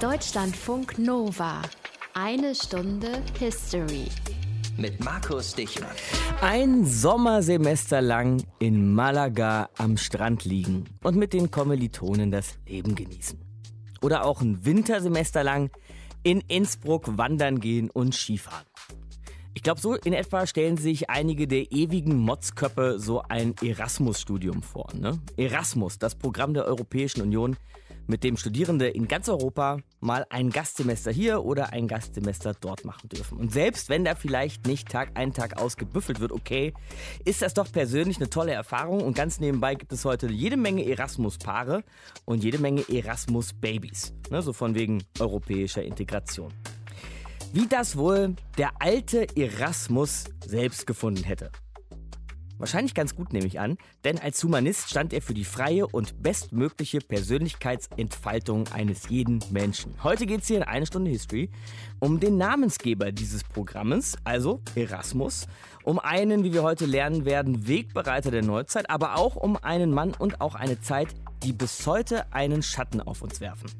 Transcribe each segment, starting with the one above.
Deutschlandfunk Nova. Eine Stunde History. Mit Markus Dichmann. Ein Sommersemester lang in Malaga am Strand liegen und mit den Kommilitonen das Leben genießen. Oder auch ein Wintersemester lang in Innsbruck wandern gehen und Skifahren. Ich glaube, so in etwa stellen sich einige der ewigen Motzköppe so ein Erasmus-Studium vor. Ne? Erasmus, das Programm der Europäischen Union, mit dem Studierende in ganz Europa mal ein Gastsemester hier oder ein Gastsemester dort machen dürfen. Und selbst wenn da vielleicht nicht Tag ein, Tag aus gebüffelt wird, okay, ist das doch persönlich eine tolle Erfahrung. Und ganz nebenbei gibt es heute jede Menge Erasmus-Paare und jede Menge Erasmus-Babys. Ne, so von wegen europäischer Integration. Wie das wohl der alte Erasmus selbst gefunden hätte. Wahrscheinlich ganz gut, nehme ich an, denn als Humanist stand er für die freie und bestmögliche Persönlichkeitsentfaltung eines jeden Menschen. Heute geht es hier in eine Stunde History um den Namensgeber dieses Programmes, also Erasmus, um einen, wie wir heute lernen werden, Wegbereiter der Neuzeit, aber auch um einen Mann und auch eine Zeit, die bis heute einen Schatten auf uns werfen.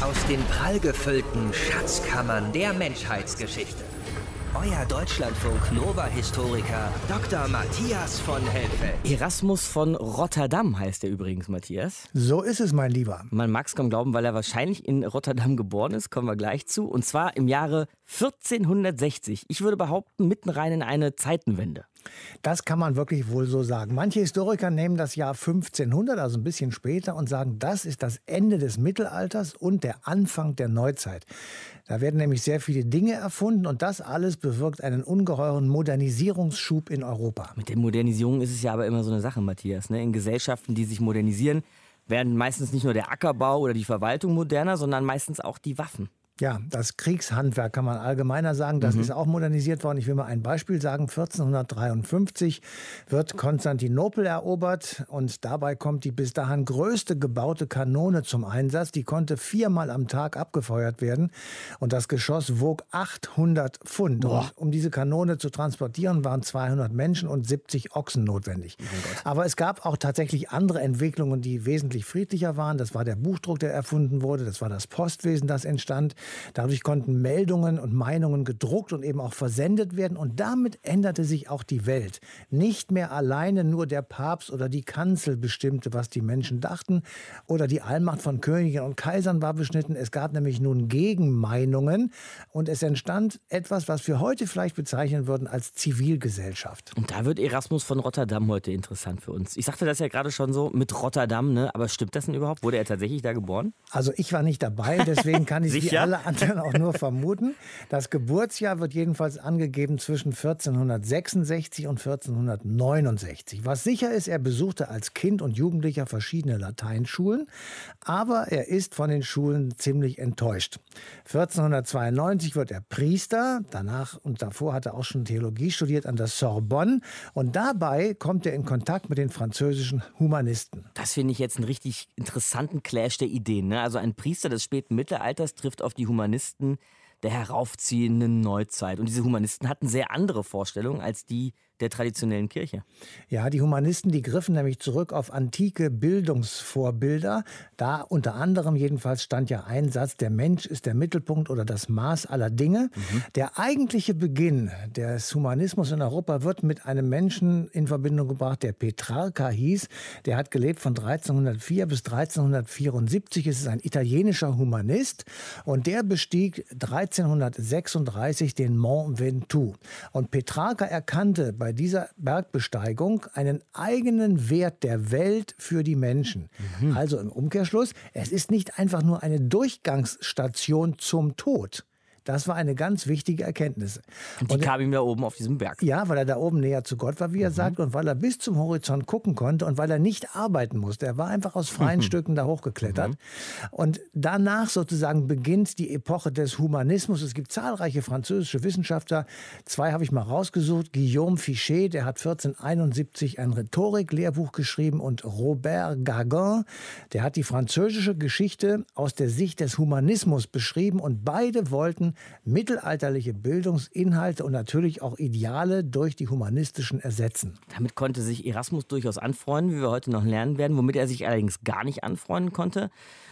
Aus den prallgefüllten Schatzkammern der Menschheitsgeschichte. Euer Deutschlandfunk Nova-Historiker Dr. Matthias von Helfeld. Erasmus von Rotterdam heißt er übrigens, Matthias. So ist es, mein Lieber. Man mag es kaum glauben, weil er wahrscheinlich in Rotterdam geboren ist, kommen wir gleich zu. Und zwar im Jahre 1460. Ich würde behaupten, mitten rein in eine Zeitenwende. Das kann man wirklich wohl so sagen. Manche Historiker nehmen das Jahr 1500, also ein bisschen später, und sagen, das ist das Ende des Mittelalters und der Anfang der Neuzeit. Da werden nämlich sehr viele Dinge erfunden und das alles bewirkt einen ungeheuren Modernisierungsschub in Europa. Mit der Modernisierung ist es ja aber immer so eine Sache, Matthias. Ne? In Gesellschaften, die sich modernisieren, werden meistens nicht nur der Ackerbau oder die Verwaltung moderner, sondern meistens auch die Waffen. Ja, das Kriegshandwerk kann man allgemeiner sagen. Das mhm. ist auch modernisiert worden. Ich will mal ein Beispiel sagen. 1453 wird Konstantinopel erobert und dabei kommt die bis dahin größte gebaute Kanone zum Einsatz. Die konnte viermal am Tag abgefeuert werden und das Geschoss wog 800 Pfund. Und um diese Kanone zu transportieren, waren 200 Menschen und 70 Ochsen notwendig. Oh Aber es gab auch tatsächlich andere Entwicklungen, die wesentlich friedlicher waren. Das war der Buchdruck, der erfunden wurde. Das war das Postwesen, das entstand. Dadurch konnten Meldungen und Meinungen gedruckt und eben auch versendet werden. Und damit änderte sich auch die Welt. Nicht mehr alleine nur der Papst oder die Kanzel bestimmte, was die Menschen dachten oder die Allmacht von Königen und Kaisern war beschnitten. Es gab nämlich nun Gegenmeinungen und es entstand etwas, was wir heute vielleicht bezeichnen würden als Zivilgesellschaft. Und da wird Erasmus von Rotterdam heute interessant für uns. Ich sagte das ja gerade schon so mit Rotterdam, ne? aber stimmt das denn überhaupt? Wurde er tatsächlich da geboren? Also ich war nicht dabei, deswegen kann ich wie alle anderen auch nur vermuten. Das Geburtsjahr wird jedenfalls angegeben zwischen 1466 und 1469. Was sicher ist, er besuchte als Kind und Jugendlicher verschiedene Lateinschulen, aber er ist von den Schulen ziemlich enttäuscht. 1492 wird er Priester, danach und davor hat er auch schon Theologie studiert an der Sorbonne und dabei kommt er in Kontakt mit den französischen Humanisten. Das finde ich jetzt einen richtig interessanten Clash der Ideen. Ne? Also ein Priester des späten Mittelalters trifft auf die Humanisten der heraufziehenden Neuzeit. Und diese Humanisten hatten sehr andere Vorstellungen als die der traditionellen Kirche. Ja, die Humanisten, die griffen nämlich zurück auf antike Bildungsvorbilder. Da unter anderem jedenfalls stand ja ein Satz, der Mensch ist der Mittelpunkt oder das Maß aller Dinge. Mhm. Der eigentliche Beginn des Humanismus in Europa wird mit einem Menschen in Verbindung gebracht, der Petrarca hieß. Der hat gelebt von 1304 bis 1374. Es ist ein italienischer Humanist und der bestieg 1336 den Mont Ventoux. Und Petrarca erkannte bei bei dieser Bergbesteigung einen eigenen Wert der Welt für die Menschen. Mhm. Also im Umkehrschluss, es ist nicht einfach nur eine Durchgangsstation zum Tod. Das war eine ganz wichtige Erkenntnis. Und die und, kam ihm da oben auf diesem Berg. Ja, weil er da oben näher zu Gott war, wie er mhm. sagt, und weil er bis zum Horizont gucken konnte und weil er nicht arbeiten musste. Er war einfach aus freien mhm. Stücken da hochgeklettert. Mhm. Und danach sozusagen beginnt die Epoche des Humanismus. Es gibt zahlreiche französische Wissenschaftler. Zwei habe ich mal rausgesucht. Guillaume Fichet, der hat 1471 ein Rhetorik-Lehrbuch geschrieben und Robert Gagin, der hat die französische Geschichte aus der Sicht des Humanismus beschrieben und beide wollten mittelalterliche Bildungsinhalte und natürlich auch Ideale durch die humanistischen ersetzen. Damit konnte sich Erasmus durchaus anfreunden, wie wir heute noch lernen werden. Womit er sich allerdings gar nicht anfreunden konnte,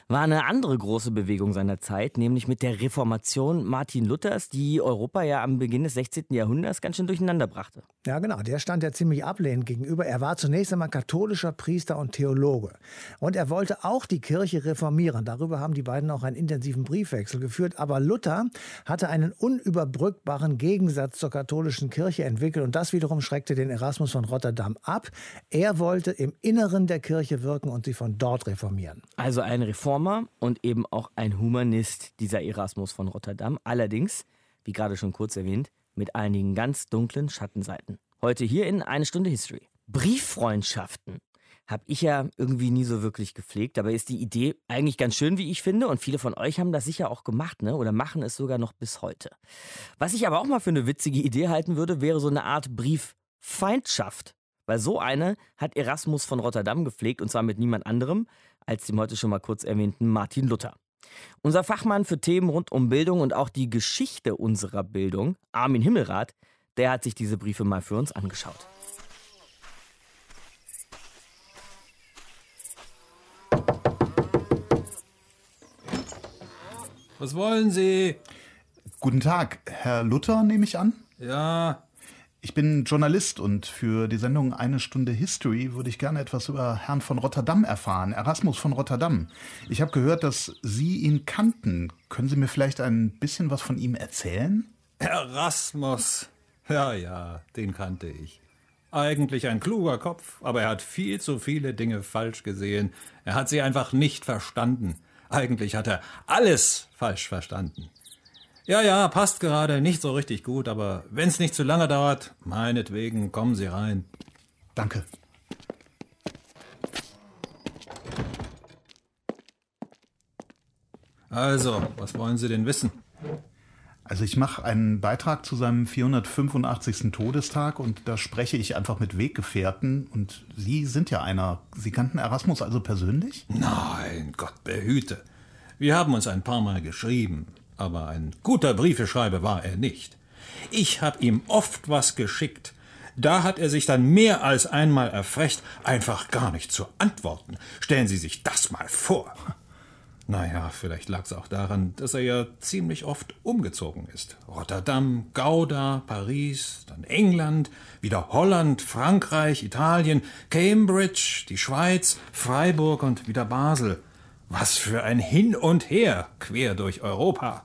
war eine andere große Bewegung seiner Zeit, nämlich mit der Reformation Martin Luthers, die Europa ja am Beginn des 16. Jahrhunderts ganz schön durcheinander brachte. Ja, genau. Der stand ja ziemlich ablehnend gegenüber. Er war zunächst einmal katholischer Priester und Theologe. Und er wollte auch die Kirche reformieren. Darüber haben die beiden auch einen intensiven Briefwechsel geführt. Aber Luther hatte einen unüberbrückbaren Gegensatz zur katholischen Kirche entwickelt. Und das wiederum schreckte den Erasmus von Rotterdam ab. Er wollte im Inneren der Kirche wirken und sie von dort reformieren. Also ein Reformer und eben auch ein Humanist, dieser Erasmus von Rotterdam. Allerdings, wie gerade schon kurz erwähnt, mit einigen ganz dunklen Schattenseiten. Heute hier in Eine Stunde History. Brieffreundschaften habe ich ja irgendwie nie so wirklich gepflegt. Dabei ist die Idee eigentlich ganz schön, wie ich finde. Und viele von euch haben das sicher auch gemacht, ne? Oder machen es sogar noch bis heute. Was ich aber auch mal für eine witzige Idee halten würde, wäre so eine Art Brieffeindschaft. Weil so eine hat Erasmus von Rotterdam gepflegt und zwar mit niemand anderem als dem heute schon mal kurz erwähnten Martin Luther. Unser Fachmann für Themen rund um Bildung und auch die Geschichte unserer Bildung, Armin Himmelrath, der hat sich diese Briefe mal für uns angeschaut. Was wollen Sie? Guten Tag, Herr Luther, nehme ich an? Ja, Ich bin Journalist und für die Sendung Eine Stunde History würde ich gerne etwas über Herrn von Rotterdam erfahren, Erasmus von Rotterdam. Ich habe gehört, dass Sie ihn kannten. Können Sie mir vielleicht ein bisschen was von ihm erzählen? Erasmus. Ja, ja, den kannte ich. Eigentlich ein kluger Kopf, aber er hat viel zu viele Dinge falsch gesehen. Er hat sie einfach nicht verstanden. Eigentlich hat er alles falsch verstanden. Ja, ja, passt gerade nicht so richtig gut, aber wenn's nicht zu lange dauert, meinetwegen kommen Sie rein. Danke. Also, was wollen Sie denn wissen? Also ich mache einen Beitrag zu seinem 485. Todestag und da spreche ich einfach mit Weggefährten und Sie sind ja einer. Sie kannten Erasmus also persönlich? Nein, Gott behüte. Wir haben uns ein paar Mal geschrieben, aber ein guter Briefeschreiber war er nicht. Ich hab ihm oft was geschickt. Da hat er sich dann mehr als einmal erfrecht, einfach gar nicht zu antworten. Stellen Sie sich das mal vor. Naja, vielleicht lag's auch daran, dass er ja ziemlich oft umgezogen ist. Rotterdam, Gouda, Paris, dann England, wieder Holland, Frankreich, Italien, Cambridge, die Schweiz, Freiburg und wieder Basel. Was für ein Hin und Her quer durch Europa.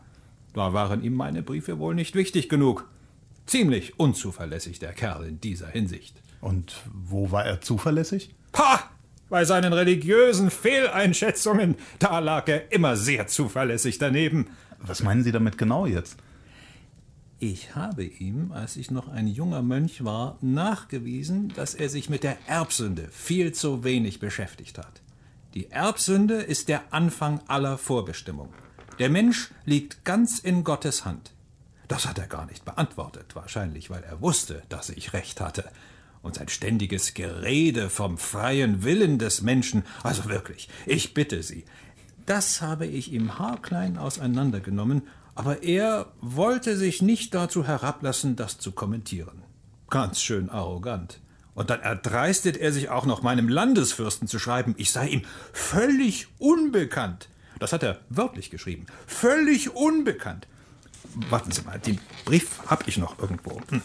Da waren ihm meine Briefe wohl nicht wichtig genug. Ziemlich unzuverlässig der Kerl in dieser Hinsicht. Und wo war er zuverlässig? Pah! Bei seinen religiösen Fehleinschätzungen, da lag er immer sehr zuverlässig daneben. Was meinen Sie damit genau jetzt? Ich habe ihm, als ich noch ein junger Mönch war, nachgewiesen, dass er sich mit der Erbsünde viel zu wenig beschäftigt hat. Die Erbsünde ist der Anfang aller Vorbestimmung. Der Mensch liegt ganz in Gottes Hand. Das hat er gar nicht beantwortet, wahrscheinlich weil er wusste, dass ich recht hatte. Und sein ständiges Gerede vom freien Willen des Menschen, also wirklich, ich bitte Sie, das habe ich ihm haarklein auseinandergenommen, aber er wollte sich nicht dazu herablassen, das zu kommentieren. Ganz schön arrogant. Und dann erdreistet er sich auch noch meinem Landesfürsten zu schreiben, ich sei ihm völlig unbekannt. Das hat er wörtlich geschrieben. Völlig unbekannt. Warten Sie mal, den Brief hab ich noch irgendwo. Hm.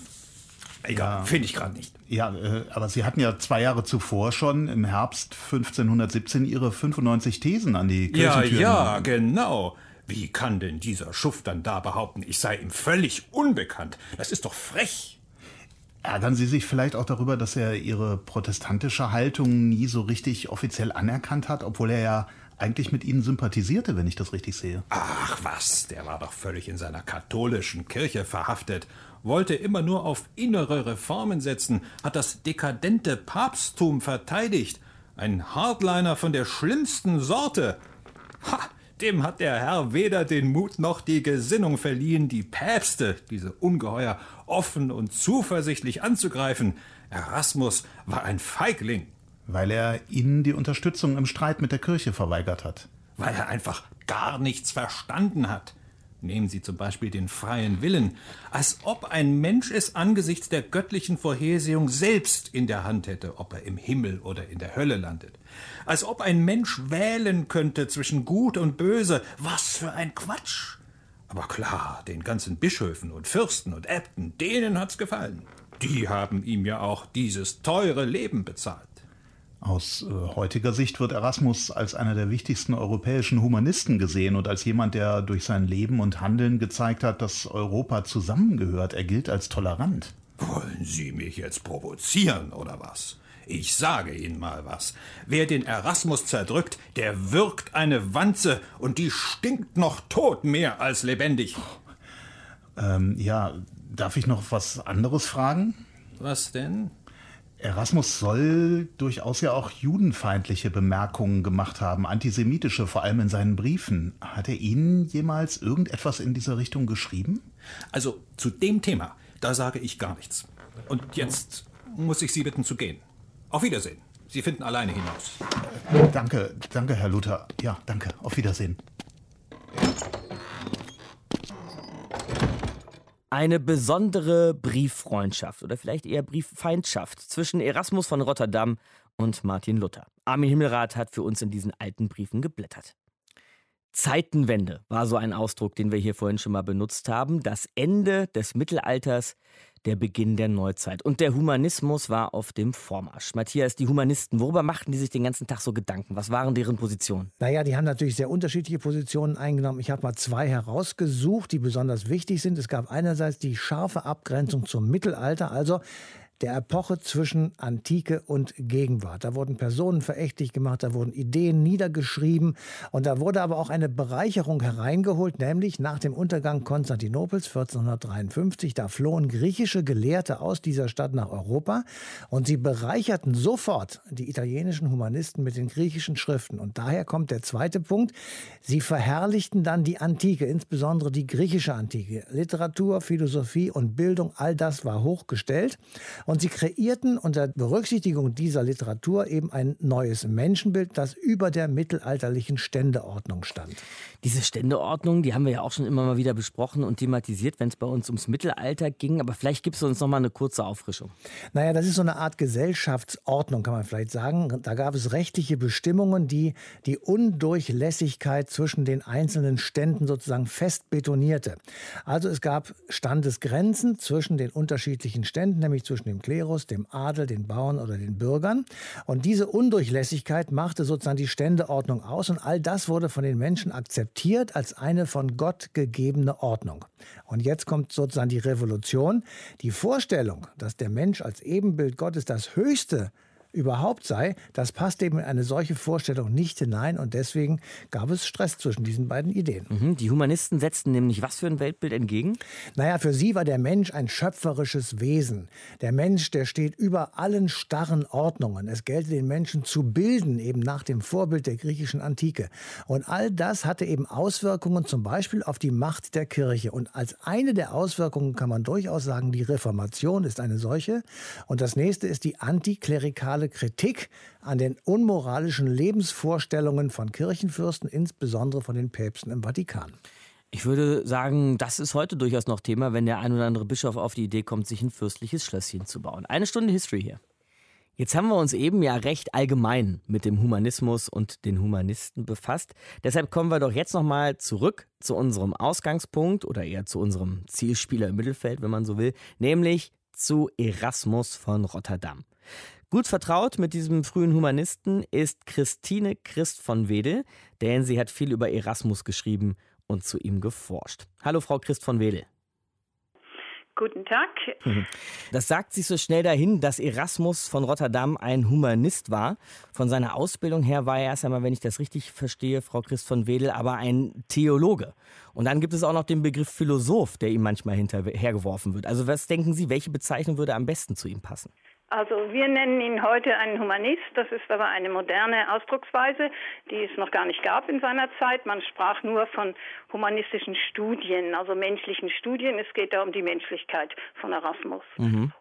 Egal, Ja. finde ich gerade nicht. Ja, äh, aber Sie hatten ja zwei Jahre zuvor schon im Herbst 1517 Ihre 95 Thesen an die Ja, Kirchentüren. ja, genau. Wie kann denn dieser Schuft dann da behaupten, ich sei ihm völlig unbekannt? Das ist doch frech. Ärgern Sie sich vielleicht auch darüber, dass er Ihre protestantische Haltung nie so richtig offiziell anerkannt hat, obwohl er ja eigentlich mit Ihnen sympathisierte, wenn ich das richtig sehe. Ach was, der war doch völlig in seiner katholischen Kirche verhaftet, wollte immer nur auf innere Reformen setzen, hat das dekadente Papsttum verteidigt. Ein Hardliner von der schlimmsten Sorte. Ha, dem hat der Herr weder den Mut noch die Gesinnung verliehen, die Päpste, diese Ungeheuer, offen und zuversichtlich anzugreifen. Erasmus war ein Feigling. Weil er Ihnen die Unterstützung im Streit mit der Kirche verweigert hat. weil er einfach gar nichts verstanden hat. Nehmen Sie zum Beispiel den freien Willen, als ob ein Mensch es angesichts der göttlichen Vorhersehung selbst in der Hand hätte, ob er im Himmel oder in der Hölle landet. Als ob ein Mensch wählen könnte zwischen Gut und Böse. Was für ein Quatsch! Aber klar, den ganzen Bischöfen und Fürsten und Äbten, denen hat's gefallen. Die haben ihm ja auch dieses teure Leben bezahlt. Aus äh, heutiger Sicht wird Erasmus als einer der wichtigsten europäischen Humanisten gesehen und als jemand, der durch sein Leben und Handeln gezeigt hat, dass Europa zusammengehört. Er gilt als tolerant. Wollen Sie mich jetzt provozieren oder was? Ich sage Ihnen mal was. Wer den Erasmus zerdrückt, der wirkt eine Wanze und die stinkt noch tot mehr als lebendig. Ähm, ja, darf ich noch was anderes fragen? Was denn? Erasmus soll durchaus ja auch judenfeindliche Bemerkungen gemacht haben, antisemitische, vor allem in seinen Briefen. Hat er Ihnen jemals irgendetwas in dieser Richtung geschrieben? Also zu dem Thema, da sage ich gar nichts. Und jetzt muss ich Sie bitten zu gehen. Auf Wiedersehen. Sie finden alleine hinaus. Danke, danke, Herr Luther. Ja, danke. Auf Wiedersehen. Eine besondere Brieffreundschaft oder vielleicht eher Brieffeindschaft zwischen Erasmus von Rotterdam und Martin Luther. Armin Himmelrath hat für uns in diesen alten Briefen geblättert. Zeitenwende war so ein Ausdruck, den wir hier vorhin schon mal benutzt haben. Das Ende des Mittelalters, der Beginn der Neuzeit. Und der Humanismus war auf dem Vormarsch. Matthias, die Humanisten, worüber machten die sich den ganzen Tag so Gedanken? Was waren deren Positionen? Naja, die haben natürlich sehr unterschiedliche Positionen eingenommen. Ich habe mal zwei herausgesucht, die besonders wichtig sind. Es gab einerseits die scharfe Abgrenzung zum Mittelalter, also der Epoche zwischen Antike und Gegenwart. Da wurden Personen verächtlich gemacht, da wurden Ideen niedergeschrieben und da wurde aber auch eine Bereicherung hereingeholt, nämlich nach dem Untergang Konstantinopels 1453. Da flohen griechische Gelehrte aus dieser Stadt nach Europa und sie bereicherten sofort die italienischen Humanisten mit den griechischen Schriften. Und daher kommt der zweite Punkt. Sie verherrlichten dann die Antike, insbesondere die griechische Antike. Literatur, Philosophie und Bildung, all das war hochgestellt. Und sie kreierten unter Berücksichtigung dieser Literatur eben ein neues Menschenbild, das über der mittelalterlichen Ständeordnung stand. Diese Ständeordnung, die haben wir ja auch schon immer mal wieder besprochen und thematisiert, wenn es bei uns ums Mittelalter ging. Aber vielleicht gibt es uns noch mal eine kurze Auffrischung. Naja, das ist so eine Art Gesellschaftsordnung, kann man vielleicht sagen. Da gab es rechtliche Bestimmungen, die die Undurchlässigkeit zwischen den einzelnen Ständen sozusagen fest betonierte. Also es gab Standesgrenzen zwischen den unterschiedlichen Ständen, nämlich zwischen dem Klerus, dem Adel, den Bauern oder den Bürgern. Und diese Undurchlässigkeit machte sozusagen die Ständeordnung aus und all das wurde von den Menschen akzeptiert als eine von Gott gegebene Ordnung. Und jetzt kommt sozusagen die Revolution. Die Vorstellung, dass der Mensch als Ebenbild Gottes das Höchste überhaupt sei, das passt eben in eine solche Vorstellung nicht hinein und deswegen gab es Stress zwischen diesen beiden Ideen. Mhm, die Humanisten setzten nämlich was für ein Weltbild entgegen? Naja, für sie war der Mensch ein schöpferisches Wesen. Der Mensch, der steht über allen starren Ordnungen. Es gelte den Menschen zu bilden, eben nach dem Vorbild der griechischen Antike. Und all das hatte eben Auswirkungen zum Beispiel auf die Macht der Kirche. Und als eine der Auswirkungen kann man durchaus sagen, die Reformation ist eine solche. Und das nächste ist die antiklerikale klare Kritik an den unmoralischen Lebensvorstellungen von Kirchenfürsten, insbesondere von den Päpsten im Vatikan. Ich würde sagen, das ist heute durchaus noch Thema, wenn der ein oder andere Bischof auf die Idee kommt, sich ein fürstliches Schlösschen zu bauen. Eine Stunde History hier. Jetzt haben wir uns eben ja recht allgemein mit dem Humanismus und den Humanisten befasst. Deshalb kommen wir doch jetzt nochmal zurück zu unserem Ausgangspunkt oder eher zu unserem Zielspieler im Mittelfeld, wenn man so will, nämlich zu Erasmus von Rotterdam. Gut vertraut mit diesem frühen Humanisten ist Christine Christ von Wedel, denn sie hat viel über Erasmus geschrieben und zu ihm geforscht. Hallo, Frau Christ von Wedel. Guten Tag. Das sagt sich so schnell dahin, dass Erasmus von Rotterdam ein Humanist war. Von seiner Ausbildung her war er erst einmal, wenn ich das richtig verstehe, Frau Christ von Wedel, aber ein Theologe. Und dann gibt es auch noch den Begriff Philosoph, der ihm manchmal hinterhergeworfen wird. Also was denken Sie, welche Bezeichnung würde am besten zu ihm passen? Also wir nennen ihn heute einen Humanist. Das ist aber eine moderne Ausdrucksweise, die es noch gar nicht gab in seiner Zeit. Man sprach nur von humanistischen Studien, also menschlichen Studien. Es geht da um die Menschlichkeit von Erasmus. Mhm.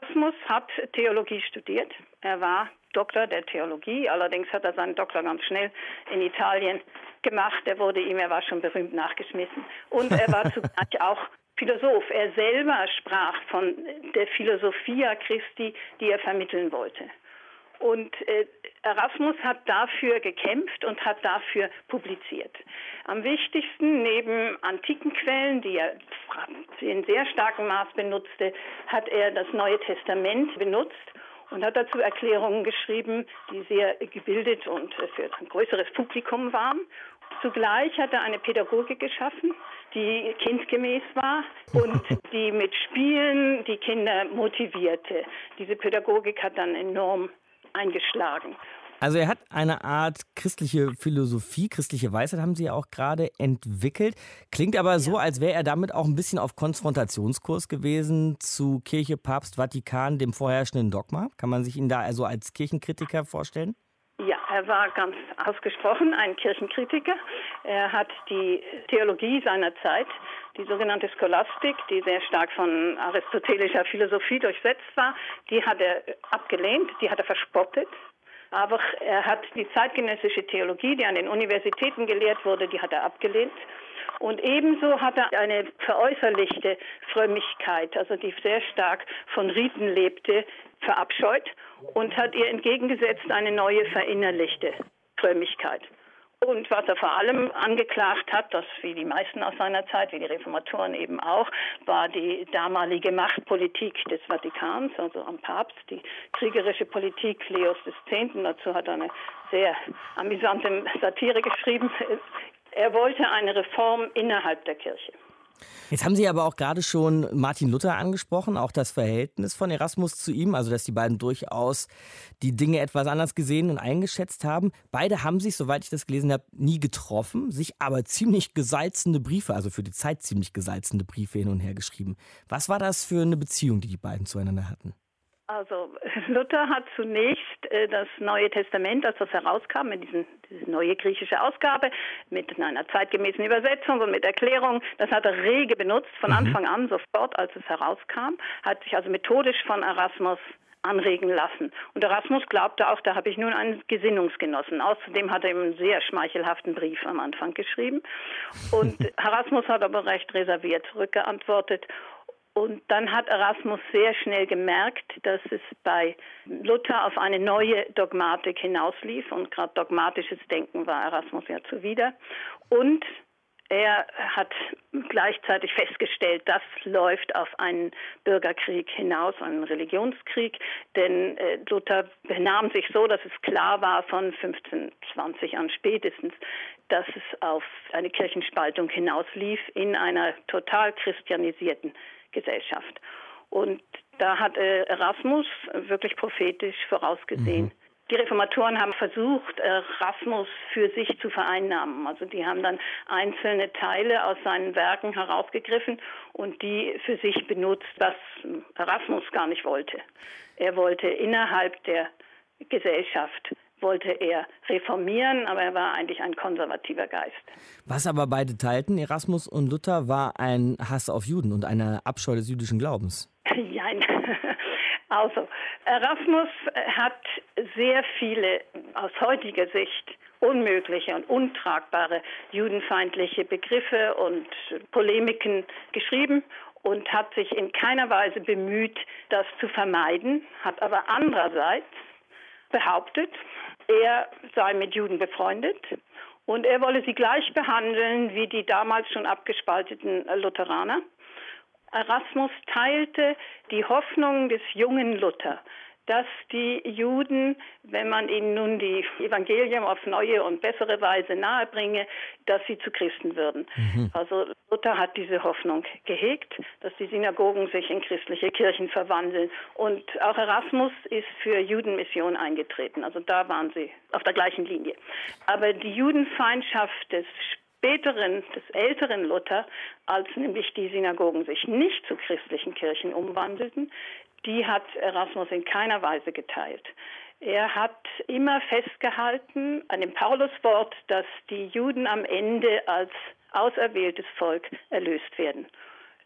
Erasmus hat Theologie studiert. Er war Doktor der Theologie. Allerdings hat er seinen Doktor ganz schnell in Italien gemacht. Er wurde ihm, er war schon berühmt nachgeschmissen. Und er war zugleich auch Philosoph. Er selber sprach von der Philosophia Christi, die er vermitteln wollte. Und äh, Erasmus hat dafür gekämpft und hat dafür publiziert. Am wichtigsten, neben antiken Quellen, die er in sehr starkem Maß benutzte, hat er das Neue Testament benutzt und hat dazu Erklärungen geschrieben, die sehr gebildet und für ein größeres Publikum waren. Zugleich hat er eine Pädagogik geschaffen, die kindgemäß war und die mit Spielen die Kinder motivierte. Diese Pädagogik hat dann enorm eingeschlagen. Also er hat eine Art christliche Philosophie, christliche Weisheit haben Sie ja auch gerade entwickelt. Klingt aber ja. so, als wäre er damit auch ein bisschen auf Konfrontationskurs gewesen zu Kirche, Papst, Vatikan, dem vorherrschenden Dogma. Kann man sich ihn da also als Kirchenkritiker vorstellen? Ja, er war ganz ausgesprochen ein Kirchenkritiker. Er hat die Theologie seiner Zeit, die sogenannte Scholastik, die sehr stark von aristotelischer Philosophie durchsetzt war, die hat er abgelehnt, die hat er verspottet. Aber er hat die zeitgenössische Theologie, die an den Universitäten gelehrt wurde, die hat er abgelehnt. Und ebenso hat er eine veräußerlichte Frömmigkeit, also die sehr stark von Riten lebte, verabscheut und hat ihr entgegengesetzt eine neue verinnerlichte Frömmigkeit. Und was er vor allem angeklagt hat, das wie die meisten aus seiner Zeit, wie die Reformatoren eben auch, war die damalige Machtpolitik des Vatikans, also am Papst, die kriegerische Politik Leos X. Dazu hat er eine sehr amüsante Satire geschrieben. Er wollte eine Reform innerhalb der Kirche. Jetzt haben Sie aber auch gerade schon Martin Luther angesprochen, auch das Verhältnis von Erasmus zu ihm, also dass die beiden durchaus die Dinge etwas anders gesehen und eingeschätzt haben. Beide haben sich, soweit ich das gelesen habe, nie getroffen, sich aber ziemlich gesalzende Briefe, also für die Zeit ziemlich gesalzende Briefe hin und her geschrieben. Was war das für eine Beziehung, die die beiden zueinander hatten? Also Luther hat zunächst äh, das Neue Testament, als das herauskam, mit diesen, diese neue griechische Ausgabe, mit einer zeitgemäßen Übersetzung und mit Erklärung, das hat er rege benutzt, von mhm. Anfang an, sofort, als es herauskam, hat sich also methodisch von Erasmus anregen lassen. Und Erasmus glaubte auch, da habe ich nun einen Gesinnungsgenossen. Außerdem hat er ihm einen sehr schmeichelhaften Brief am Anfang geschrieben. Und Erasmus hat aber recht reserviert zurückgeantwortet und dann hat Erasmus sehr schnell gemerkt, dass es bei Luther auf eine neue Dogmatik hinauslief. Und gerade dogmatisches Denken war Erasmus ja zuwider. Und er hat gleichzeitig festgestellt, das läuft auf einen Bürgerkrieg hinaus, einen Religionskrieg, denn äh, Luther benahm sich so, dass es klar war von 1520 an spätestens, dass es auf eine Kirchenspaltung hinauslief in einer total christianisierten Gesellschaft. Und da hat äh, Erasmus wirklich prophetisch vorausgesehen. Mhm. Die Reformatoren haben versucht, Erasmus für sich zu vereinnahmen. Also die haben dann einzelne Teile aus seinen Werken herausgegriffen und die für sich benutzt, was Erasmus gar nicht wollte. Er wollte innerhalb der Gesellschaft wollte er reformieren, aber er war eigentlich ein konservativer Geist. Was aber beide teilten, Erasmus und Luther, war ein Hass auf Juden und eine Abscheu des jüdischen Glaubens. Nein. Also, Erasmus hat sehr viele aus heutiger Sicht unmögliche und untragbare judenfeindliche Begriffe und Polemiken geschrieben und hat sich in keiner Weise bemüht, das zu vermeiden, hat aber andererseits behauptet, er sei mit Juden befreundet und er wolle sie gleich behandeln wie die damals schon abgespalteten Lutheraner. Erasmus teilte die Hoffnung des jungen Luther, dass die Juden, wenn man ihnen nun die Evangelium auf neue und bessere Weise nahebringe, dass sie zu Christen würden. Mhm. Also Luther hat diese Hoffnung gehegt, dass die Synagogen sich in christliche Kirchen verwandeln. Und auch Erasmus ist für Judenmission eingetreten. Also da waren sie auf der gleichen Linie. Aber die Judenfeindschaft des späteren, des älteren Luther, als nämlich die Synagogen sich nicht zu christlichen Kirchen umwandelten, die hat Erasmus in keiner Weise geteilt. Er hat immer festgehalten an dem Pauluswort, dass die Juden am Ende als auserwähltes Volk erlöst werden.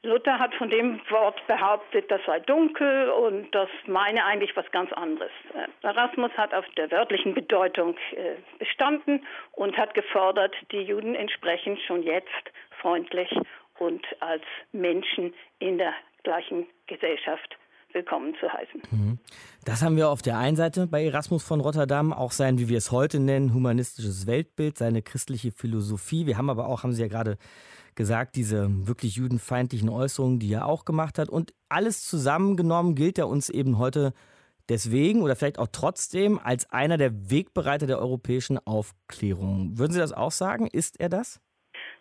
Luther hat von dem Wort behauptet, das sei dunkel und das meine eigentlich was ganz anderes. Äh, Erasmus hat auf der wörtlichen Bedeutung äh, bestanden und hat gefordert, die Juden entsprechend schon jetzt freundlich und als Menschen in der gleichen Gesellschaft willkommen zu heißen. Mhm. Das haben wir auf der einen Seite bei Erasmus von Rotterdam, auch sein, wie wir es heute nennen, humanistisches Weltbild, seine christliche Philosophie. Wir haben aber auch, haben Sie ja gerade gesagt, diese wirklich judenfeindlichen Äußerungen, die er auch gemacht hat. Und alles zusammengenommen gilt er uns eben heute deswegen oder vielleicht auch trotzdem als einer der Wegbereiter der europäischen Aufklärung. Würden Sie das auch sagen? Ist er das?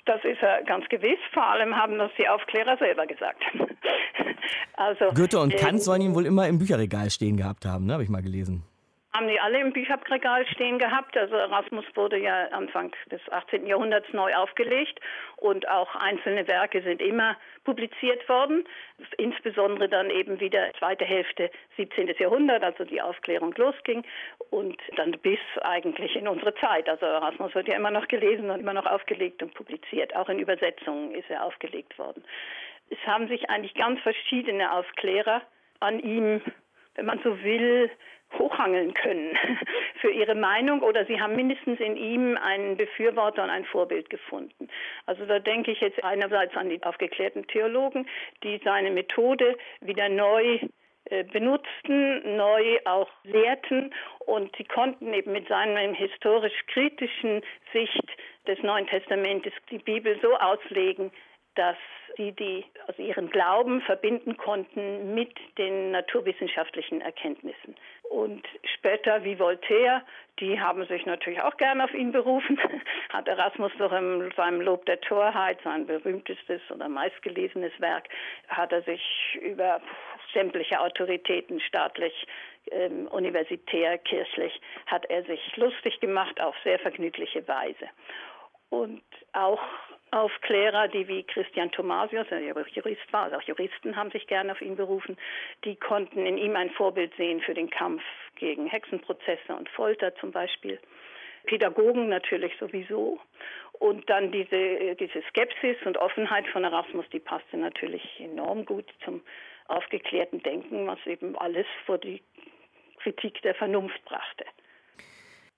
Das ist er ganz gewiss. Vor allem haben das die Aufklärer selber gesagt. also, Goethe und Kant äh, sollen ihn wohl immer im Bücherregal stehen gehabt haben, ne? habe ich mal gelesen haben die alle im Bücherregal stehen gehabt. Also Erasmus wurde ja Anfang des 18. Jahrhunderts neu aufgelegt und auch einzelne Werke sind immer publiziert worden, insbesondere dann eben wieder zweite Hälfte 17. Jahrhundert, also die Aufklärung losging und dann bis eigentlich in unsere Zeit. Also Erasmus wird ja immer noch gelesen und immer noch aufgelegt und publiziert. Auch in Übersetzungen ist er aufgelegt worden. Es haben sich eigentlich ganz verschiedene Aufklärer an ihm, wenn man so will, hochhangeln können für ihre Meinung oder sie haben mindestens in ihm einen Befürworter und ein Vorbild gefunden. Also da denke ich jetzt einerseits an die aufgeklärten Theologen, die seine Methode wieder neu äh, benutzten, neu auch lehrten und sie konnten eben mit seiner historisch-kritischen Sicht des Neuen Testamentes die Bibel so auslegen, dass sie die, also ihren Glauben verbinden konnten mit den naturwissenschaftlichen Erkenntnissen. Und später wie Voltaire, die haben sich natürlich auch gern auf ihn berufen. Hat Erasmus doch in seinem Lob der Torheit, sein berühmtestes oder meistgelesenes Werk, hat er sich über sämtliche Autoritäten staatlich, ähm, universitär, kirchlich, hat er sich lustig gemacht auf sehr vergnügliche Weise. Und auch Aufklärer, die wie Christian Thomasius, der ja Jurist war, also auch Juristen haben sich gerne auf ihn berufen, die konnten in ihm ein Vorbild sehen für den Kampf gegen Hexenprozesse und Folter zum Beispiel. Pädagogen natürlich sowieso. Und dann diese, diese Skepsis und Offenheit von Erasmus, die passte natürlich enorm gut zum aufgeklärten Denken, was eben alles vor die Kritik der Vernunft brachte.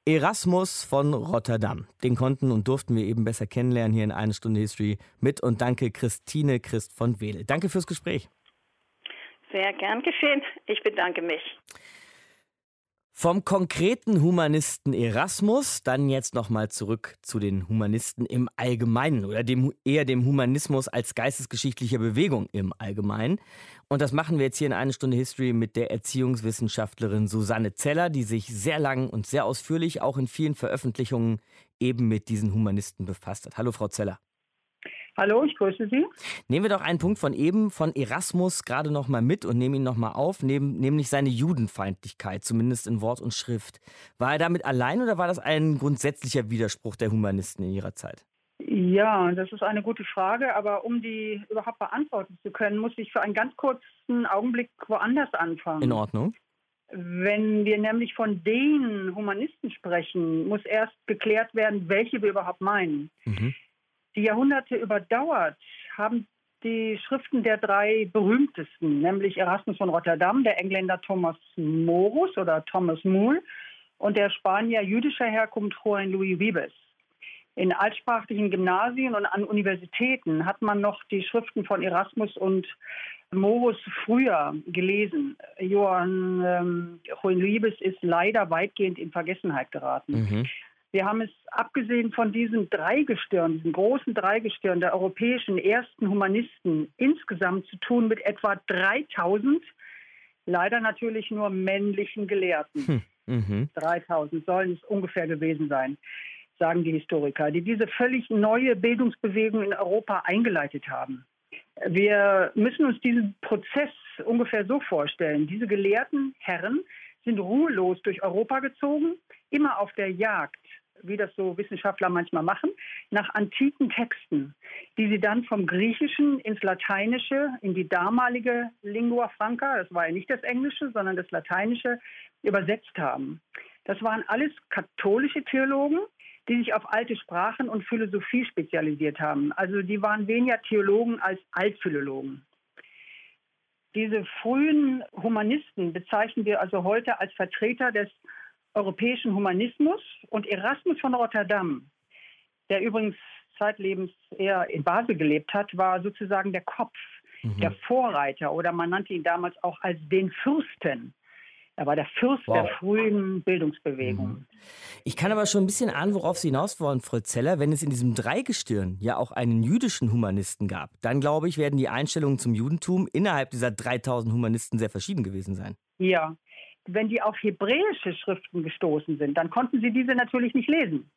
Erasmus von Rotterdam. Den konnten und durften wir eben besser kennenlernen hier in eine Stunde History mit und danke Christine Christ von Wedel. Danke fürs Gespräch. Sehr gern geschehen. Ich bedanke mich. Vom konkreten Humanisten Erasmus dann jetzt nochmal zurück zu den Humanisten im Allgemeinen oder dem, eher dem Humanismus als geistesgeschichtlicher Bewegung im Allgemeinen. Und das machen wir jetzt hier in einer Stunde History mit der Erziehungswissenschaftlerin Susanne Zeller, die sich sehr lang und sehr ausführlich auch in vielen Veröffentlichungen eben mit diesen Humanisten befasst hat. Hallo Frau Zeller. Hallo, ich grüße Sie. Nehmen wir doch einen Punkt von eben, von Erasmus, gerade noch mal mit und nehmen ihn noch mal auf, neben, nämlich seine Judenfeindlichkeit, zumindest in Wort und Schrift. War er damit allein oder war das ein grundsätzlicher Widerspruch der Humanisten in ihrer Zeit? Ja, das ist eine gute Frage, aber um die überhaupt beantworten zu können, muss ich für einen ganz kurzen Augenblick woanders anfangen. In Ordnung. Wenn wir nämlich von den Humanisten sprechen, muss erst geklärt werden, welche wir überhaupt meinen. Mhm die Jahrhunderte überdauert, haben die Schriften der drei berühmtesten, nämlich Erasmus von Rotterdam, der Engländer Thomas Morus oder Thomas Moore und der Spanier jüdischer Herkunft Juan Luis Vives. In altsprachlichen Gymnasien und an Universitäten hat man noch die Schriften von Erasmus und Morus früher gelesen. Johann ähm, Juan Luis ist leider weitgehend in Vergessenheit geraten. Mhm. Wir haben es abgesehen von diesem Dreigestirn, diesem großen Dreigestirn der europäischen ersten Humanisten insgesamt zu tun mit etwa 3000, leider natürlich nur männlichen Gelehrten. Hm. Mhm. 3000 sollen es ungefähr gewesen sein, sagen die Historiker, die diese völlig neue Bildungsbewegung in Europa eingeleitet haben. Wir müssen uns diesen Prozess ungefähr so vorstellen. Diese gelehrten Herren sind ruhelos durch Europa gezogen, immer auf der Jagd wie das so Wissenschaftler manchmal machen, nach antiken Texten, die sie dann vom Griechischen ins Lateinische, in die damalige Lingua Franca, das war ja nicht das Englische, sondern das Lateinische, übersetzt haben. Das waren alles katholische Theologen, die sich auf alte Sprachen und Philosophie spezialisiert haben. Also die waren weniger Theologen als Altphilologen. Diese frühen Humanisten bezeichnen wir also heute als Vertreter des europäischen Humanismus und Erasmus von Rotterdam, der übrigens zeitlebens eher in Basel gelebt hat, war sozusagen der Kopf, mhm. der Vorreiter oder man nannte ihn damals auch als den Fürsten er war der Fürst wow. der frühen Bildungsbewegung. Mhm. Ich kann aber schon ein bisschen ahnen, worauf Sie hinaus wollen, Frau Zeller. Wenn es in diesem Dreigestirn ja auch einen jüdischen Humanisten gab, dann glaube ich, werden die Einstellungen zum Judentum innerhalb dieser 3000 Humanisten sehr verschieden gewesen sein. Ja, wenn die auf hebräische Schriften gestoßen sind, dann konnten sie diese natürlich nicht lesen.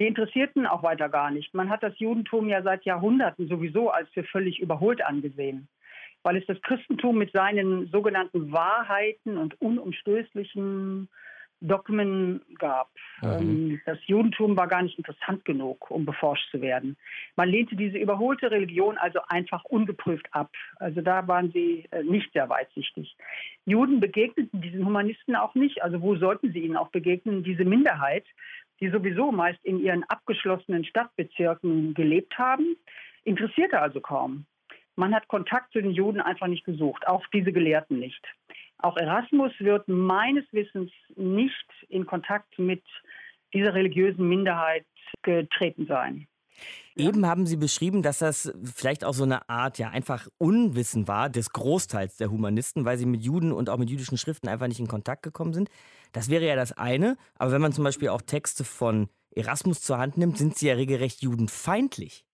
Die interessierten auch weiter gar nicht. Man hat das Judentum ja seit Jahrhunderten sowieso als für völlig überholt angesehen weil es das Christentum mit seinen sogenannten Wahrheiten und unumstößlichen Dogmen gab. Mhm. Das Judentum war gar nicht interessant genug, um beforscht zu werden. Man lehnte diese überholte Religion also einfach ungeprüft ab. Also da waren sie äh, nicht sehr weitsichtig. Juden begegneten diesen Humanisten auch nicht. Also wo sollten sie ihnen auch begegnen? Diese Minderheit, die sowieso meist in ihren abgeschlossenen Stadtbezirken gelebt haben, interessierte also kaum. Man hat Kontakt zu den Juden einfach nicht gesucht, auch diese Gelehrten nicht. Auch Erasmus wird meines Wissens nicht in Kontakt mit dieser religiösen Minderheit getreten sein. Eben haben Sie beschrieben, dass das vielleicht auch so eine Art, ja, einfach Unwissen war des Großteils der Humanisten, weil sie mit Juden und auch mit jüdischen Schriften einfach nicht in Kontakt gekommen sind. Das wäre ja das eine. Aber wenn man zum Beispiel auch Texte von Erasmus zur Hand nimmt, sind sie ja regelrecht judenfeindlich.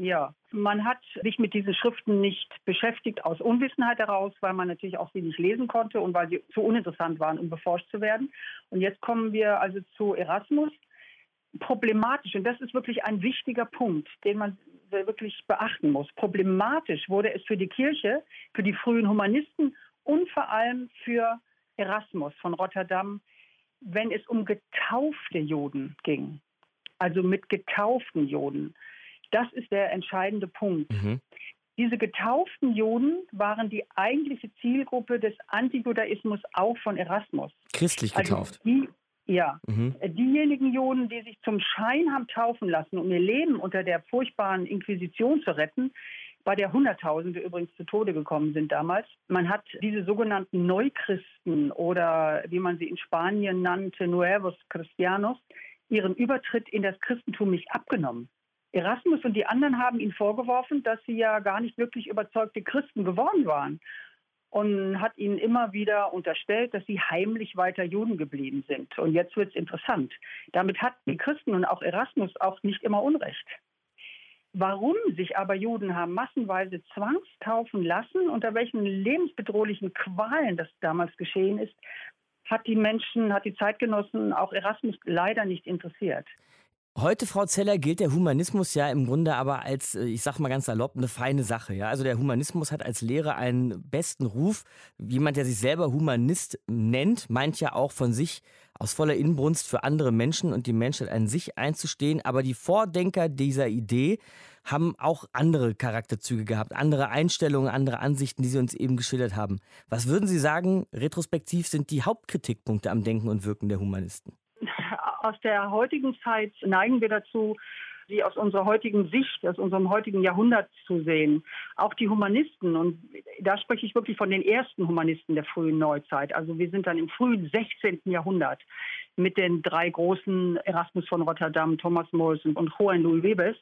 Ja, man hat sich mit diesen Schriften nicht beschäftigt aus Unwissenheit heraus, weil man natürlich auch sie nicht lesen konnte und weil sie zu uninteressant waren, um beforscht zu werden. Und jetzt kommen wir also zu Erasmus. Problematisch, und das ist wirklich ein wichtiger Punkt, den man wirklich beachten muss. Problematisch wurde es für die Kirche, für die frühen Humanisten und vor allem für Erasmus von Rotterdam, wenn es um getaufte Juden ging. Also mit getauften Juden. Das ist der entscheidende Punkt. Mhm. Diese getauften Juden waren die eigentliche Zielgruppe des Antijudaismus auch von Erasmus. Christlich also getauft. Also die, ja, mhm. diejenigen Juden, die sich zum Schein haben taufen lassen, um ihr Leben unter der furchtbaren Inquisition zu retten, bei der Hunderttausende übrigens zu Tode gekommen sind damals. Man hat diese sogenannten Neuchristen oder wie man sie in Spanien nannte, Nuevos Cristianos, ihren Übertritt in das Christentum nicht abgenommen. Erasmus und die anderen haben ihn vorgeworfen, dass sie ja gar nicht wirklich überzeugte Christen geworden waren und hat ihnen immer wieder unterstellt, dass sie heimlich weiter Juden geblieben sind. Und jetzt wird es interessant. Damit hatten die Christen und auch Erasmus auch nicht immer Unrecht. Warum sich aber Juden haben massenweise zwangstaufen lassen, unter welchen lebensbedrohlichen Qualen das damals geschehen ist, hat die Menschen, hat die Zeitgenossen, auch Erasmus leider nicht interessiert. Heute, Frau Zeller, gilt der Humanismus ja im Grunde aber als, äh, ich sag mal ganz salopp, eine feine Sache. Ja? Also der Humanismus hat als Lehre einen besten Ruf. Jemand, der sich selber Humanist nennt, meint ja auch von sich aus voller Inbrunst für andere Menschen und die Menschheit an sich einzustehen. Aber die Vordenker dieser Idee haben auch andere Charakterzüge gehabt, andere Einstellungen, andere Ansichten, die Sie uns eben geschildert haben. Was würden Sie sagen, retrospektiv sind die Hauptkritikpunkte am Denken und Wirken der Humanisten? Aus der heutigen Zeit neigen wir dazu, sie aus unserer heutigen Sicht, aus unserem heutigen Jahrhundert zu sehen. Auch die Humanisten, und da spreche ich wirklich von den ersten Humanisten der frühen Neuzeit. Also wir sind dann im frühen 16. Jahrhundert mit den drei großen Erasmus von Rotterdam, Thomas More und Juan Louis Webes.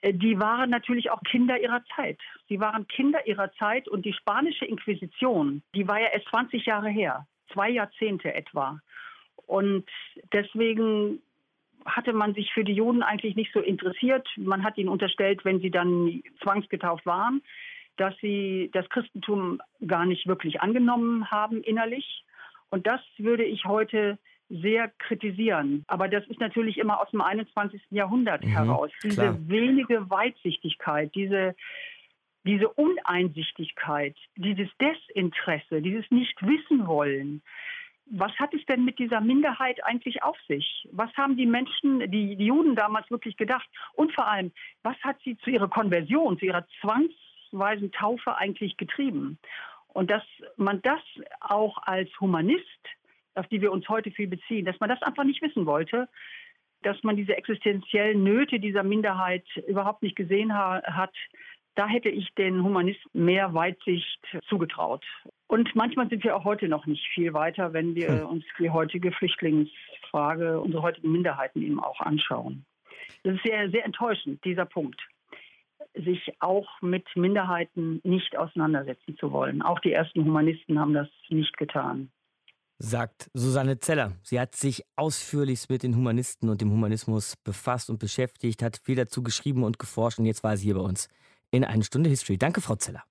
Äh, die waren natürlich auch Kinder ihrer Zeit. Sie waren Kinder ihrer Zeit und die spanische Inquisition, die war ja erst 20 Jahre her, zwei Jahrzehnte etwa. Und deswegen hatte man sich für die Juden eigentlich nicht so interessiert. Man hat ihnen unterstellt, wenn sie dann zwangsgetauft waren, dass sie das Christentum gar nicht wirklich angenommen haben innerlich. Und das würde ich heute sehr kritisieren. Aber das ist natürlich immer aus dem 21. Jahrhundert mhm, heraus. Diese klar. wenige Weitsichtigkeit, diese, diese Uneinsichtigkeit, dieses Desinteresse, dieses Nicht-Wissen-Wollen, was hat es denn mit dieser Minderheit eigentlich auf sich? Was haben die Menschen, die, die, Juden damals wirklich gedacht? Und vor allem, was hat sie zu ihrer Konversion, zu ihrer zwangsweisen Taufe eigentlich getrieben? Und dass man das auch als Humanist, auf die wir uns heute viel beziehen, dass man das einfach nicht wissen wollte, dass man diese existenziellen Nöte dieser Minderheit überhaupt nicht gesehen ha hat, da hätte ich den Humanisten mehr Weitsicht zugetraut. Und manchmal sind wir auch heute noch nicht viel weiter, wenn wir hm. uns die heutige Flüchtlingsfrage, unsere heutigen Minderheiten eben auch anschauen. Das ist sehr, sehr enttäuschend, dieser Punkt sich auch mit Minderheiten nicht auseinandersetzen zu wollen. Auch die ersten Humanisten haben das nicht getan. Sagt Susanne Zeller. Sie hat sich ausführlichst mit den Humanisten und dem Humanismus befasst und beschäftigt, hat viel dazu geschrieben und geforscht und jetzt war sie hier bei uns in eine Stunde History. Danke, Frau Zeller.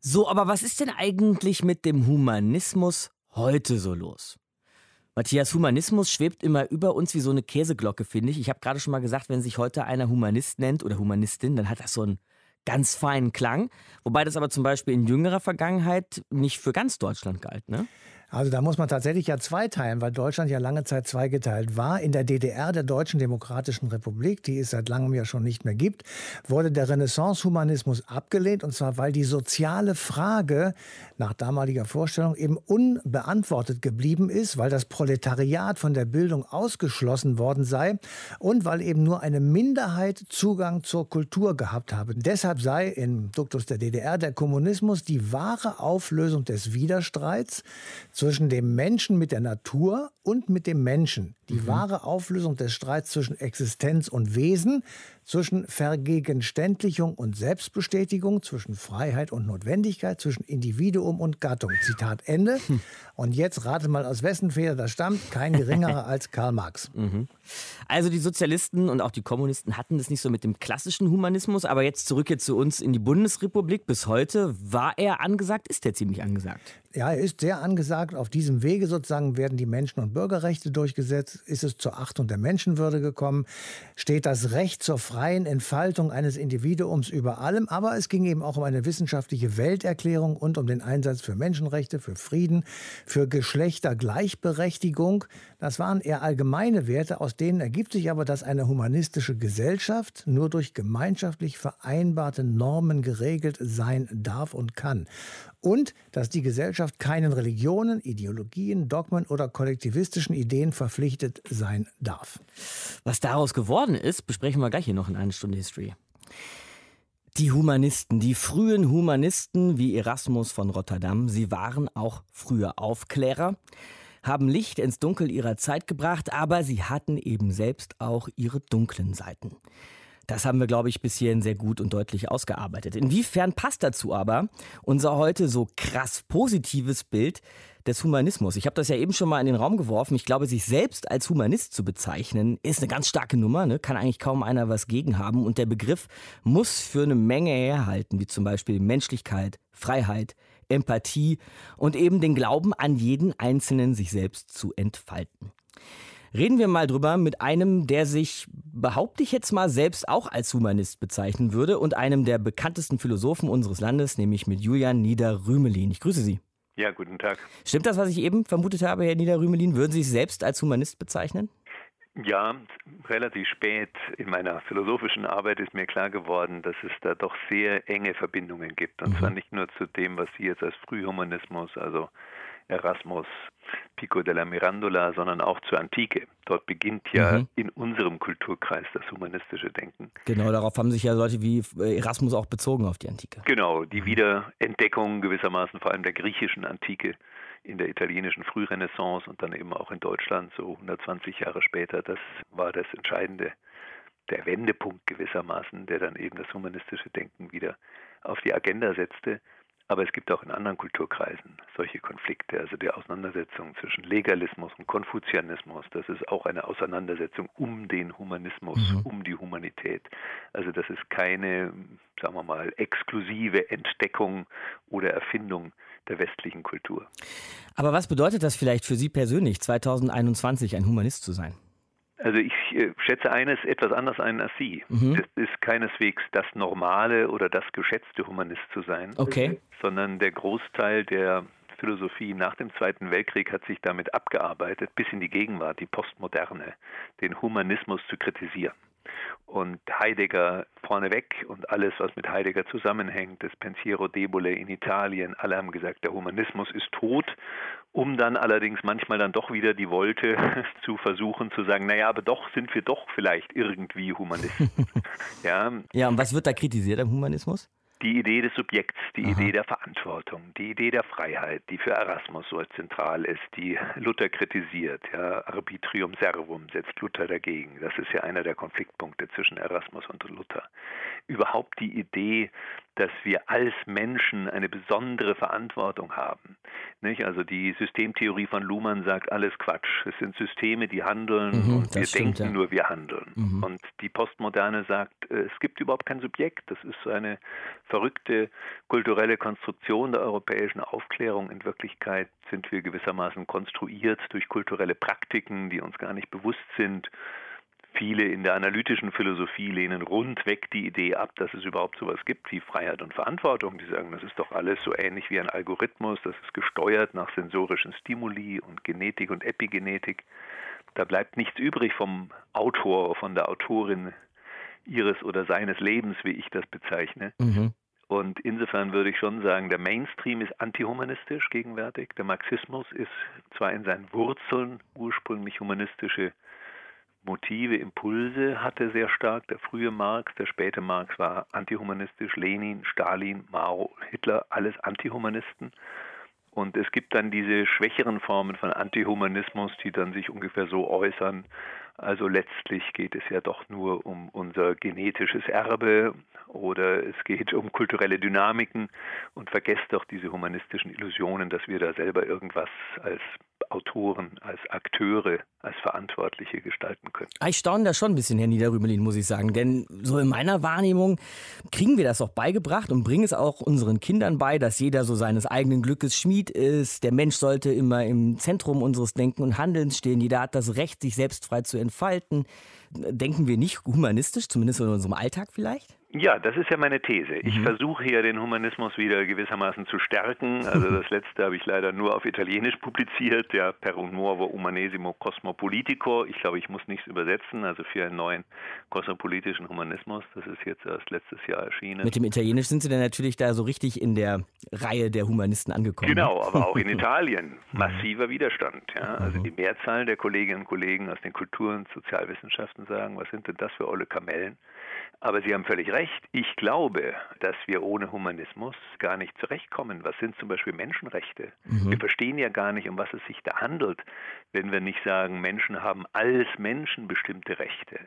So, aber was ist denn eigentlich mit dem Humanismus heute so los? Matthias, Humanismus schwebt immer über uns wie so eine Käseglocke, finde ich. Ich habe gerade schon mal gesagt, wenn sich heute einer Humanist nennt oder Humanistin, dann hat das so einen ganz feinen Klang. Wobei das aber zum Beispiel in jüngerer Vergangenheit nicht für ganz Deutschland galt, ne? Also da muss man tatsächlich ja zweiteilen, weil Deutschland ja lange Zeit zweigeteilt war. In der DDR, der Deutschen Demokratischen Republik, die es seit langem ja schon nicht mehr gibt, wurde der Renaissance-Humanismus abgelehnt. Und zwar, weil die soziale Frage nach damaliger Vorstellung eben unbeantwortet geblieben ist, weil das Proletariat von der Bildung ausgeschlossen worden sei und weil eben nur eine Minderheit Zugang zur Kultur gehabt habe. Deshalb sei im Duktus der DDR der Kommunismus die wahre Auflösung des Widerstreits zwischen dem Menschen mit der Natur und mit dem Menschen. Die mhm. wahre Auflösung des Streits zwischen Existenz und Wesen, zwischen Vergegenständlichung und Selbstbestätigung, zwischen Freiheit und Notwendigkeit, zwischen Individuum und Gattung. Zitat Ende. Hm. Und jetzt rate mal, aus wessen Feder das stammt. Kein geringerer als Karl Marx. Mhm. Also die Sozialisten und auch die Kommunisten hatten das nicht so mit dem klassischen Humanismus, aber jetzt zurück jetzt zu uns in die Bundesrepublik. Bis heute war er angesagt, ist er ziemlich angesagt. Ja, er ist sehr angesagt. Auf diesem Wege sozusagen werden die Menschen- und Bürgerrechte durchgesetzt. Ist es zur Achtung der Menschenwürde gekommen? Steht das Recht zur freien Entfaltung eines Individuums über allem? Aber es ging eben auch um eine wissenschaftliche Welterklärung und um den Einsatz für Menschenrechte, für Frieden, für Geschlechtergleichberechtigung. Das waren eher allgemeine Werte, aus denen ergibt sich aber, dass eine humanistische Gesellschaft nur durch gemeinschaftlich vereinbarte Normen geregelt sein darf und kann und dass die Gesellschaft keinen Religionen, Ideologien, Dogmen oder kollektivistischen Ideen verpflichtet sein darf. Was daraus geworden ist, besprechen wir gleich hier noch in einer Stunde History. Die Humanisten, die frühen Humanisten wie Erasmus von Rotterdam, sie waren auch früher Aufklärer, haben Licht ins Dunkel ihrer Zeit gebracht, aber sie hatten eben selbst auch ihre dunklen Seiten. Das haben wir, glaube ich, bis hierhin sehr gut und deutlich ausgearbeitet. Inwiefern passt dazu aber unser heute so krass positives Bild des Humanismus? Ich habe das ja eben schon mal in den Raum geworfen. Ich glaube, sich selbst als Humanist zu bezeichnen, ist eine ganz starke Nummer. Ne? Kann eigentlich kaum einer was gegen haben. Und der Begriff muss für eine Menge herhalten, wie zum Beispiel Menschlichkeit, Freiheit, Empathie und eben den Glauben an jeden Einzelnen, sich selbst zu entfalten. Reden wir mal drüber mit einem, der sich, behaupte ich jetzt mal, selbst auch als Humanist bezeichnen würde und einem der bekanntesten Philosophen unseres Landes, nämlich mit Julian Niederrümelin. Ich grüße Sie. Ja, guten Tag. Stimmt das, was ich eben vermutet habe, Herr Niederrümelin? Würden Sie sich selbst als Humanist bezeichnen? Ja, relativ spät in meiner philosophischen Arbeit ist mir klar geworden, dass es da doch sehr enge Verbindungen gibt. Und mhm. zwar nicht nur zu dem, was Sie jetzt als Frühhumanismus, also Erasmus, Pico della Mirandola, sondern auch zur Antike. Dort beginnt ja mhm. in unserem Kulturkreis das humanistische Denken. Genau, darauf haben sich ja Leute wie äh, Erasmus auch bezogen auf die Antike. Genau, die Wiederentdeckung gewissermaßen vor allem der griechischen Antike in der italienischen Frührenaissance und dann eben auch in Deutschland so 120 Jahre später, das war das Entscheidende, der Wendepunkt gewissermaßen, der dann eben das humanistische Denken wieder auf die Agenda setzte. Aber es gibt auch in anderen Kulturkreisen solche Konflikte, also die Auseinandersetzung zwischen Legalismus und Konfuzianismus. Das ist auch eine Auseinandersetzung um den Humanismus, mhm. um die Humanität. Also das ist keine, sagen wir mal, exklusive Entdeckung oder Erfindung der westlichen Kultur. Aber was bedeutet das vielleicht für Sie persönlich, 2021 ein Humanist zu sein? Also ich äh, schätze eines etwas anders ein als Sie. Mhm. Es ist keineswegs das normale oder das geschätzte Humanist zu sein, okay. sondern der Großteil der Philosophie nach dem Zweiten Weltkrieg hat sich damit abgearbeitet, bis in die Gegenwart, die Postmoderne, den Humanismus zu kritisieren. Und Heidegger vorneweg und alles, was mit Heidegger zusammenhängt, das Pensiero debole in Italien, alle haben gesagt, der Humanismus ist tot, um dann allerdings manchmal dann doch wieder die Wolte zu versuchen zu sagen, naja, aber doch sind wir doch vielleicht irgendwie Humanisten. ja. ja, und was wird da kritisiert am Humanismus? Die Idee des Subjekts, die Aha. Idee der Verantwortung, die Idee der Freiheit, die für Erasmus so zentral ist, die Luther kritisiert. Ja, Arbitrium servum setzt Luther dagegen. Das ist ja einer der Konfliktpunkte zwischen Erasmus und Luther. Überhaupt die Idee, dass wir als Menschen eine besondere Verantwortung haben. Nicht? Also die Systemtheorie von Luhmann sagt alles Quatsch. Es sind Systeme, die handeln mhm, und wir stimmt, denken ja. nur, wir handeln. Mhm. Und die Postmoderne sagt, äh, es gibt überhaupt kein Subjekt. Das ist so eine verrückte kulturelle Konstruktion der europäischen Aufklärung. In Wirklichkeit sind wir gewissermaßen konstruiert durch kulturelle Praktiken, die uns gar nicht bewusst sind. Viele in der analytischen Philosophie lehnen rundweg die Idee ab, dass es überhaupt sowas gibt wie Freiheit und Verantwortung. Die sagen, das ist doch alles so ähnlich wie ein Algorithmus, das ist gesteuert nach sensorischen Stimuli und Genetik und Epigenetik. Da bleibt nichts übrig vom Autor, von der Autorin ihres oder seines Lebens, wie ich das bezeichne. Mhm. Und insofern würde ich schon sagen, der Mainstream ist antihumanistisch gegenwärtig. Der Marxismus ist zwar in seinen Wurzeln ursprünglich humanistische Motive, Impulse hatte sehr stark der frühe Marx, der späte Marx war antihumanistisch, Lenin, Stalin, Mao, Hitler, alles Antihumanisten. Und es gibt dann diese schwächeren Formen von Antihumanismus, die dann sich ungefähr so äußern. Also letztlich geht es ja doch nur um unser genetisches Erbe oder es geht um kulturelle Dynamiken und vergesst doch diese humanistischen Illusionen, dass wir da selber irgendwas als Autoren, als Akteure, als Verantwortliche gestalten können. Ich staune da schon ein bisschen, Herr Niederrümelin, muss ich sagen. Denn so in meiner Wahrnehmung kriegen wir das auch beigebracht und bringen es auch unseren Kindern bei, dass jeder so seines eigenen Glückes Schmied ist. Der Mensch sollte immer im Zentrum unseres Denken und Handelns stehen. Jeder hat das Recht, sich selbst frei zu entfalten. Denken wir nicht humanistisch, zumindest in unserem Alltag vielleicht? Ja, das ist ja meine These. Ich mhm. versuche hier den Humanismus wieder gewissermaßen zu stärken. Also das letzte habe ich leider nur auf Italienisch publiziert, ja, Per un nuovo umanesimo cosmopolitico. Ich glaube, ich muss nichts übersetzen, also für einen neuen kosmopolitischen Humanismus. Das ist jetzt erst letztes Jahr erschienen. Mit dem Italienisch sind Sie dann natürlich da so richtig in der Reihe der Humanisten angekommen. Genau, aber auch in Italien massiver Widerstand. Ja. Also mhm. die Mehrzahl der Kolleginnen und Kollegen aus den Kultur- und Sozialwissenschaften sagen, was sind denn das für olle Kamellen? Aber Sie haben völlig recht. Ich glaube, dass wir ohne Humanismus gar nicht zurechtkommen. Was sind zum Beispiel Menschenrechte? Mhm. Wir verstehen ja gar nicht, um was es sich da handelt, wenn wir nicht sagen, Menschen haben als Menschen bestimmte Rechte.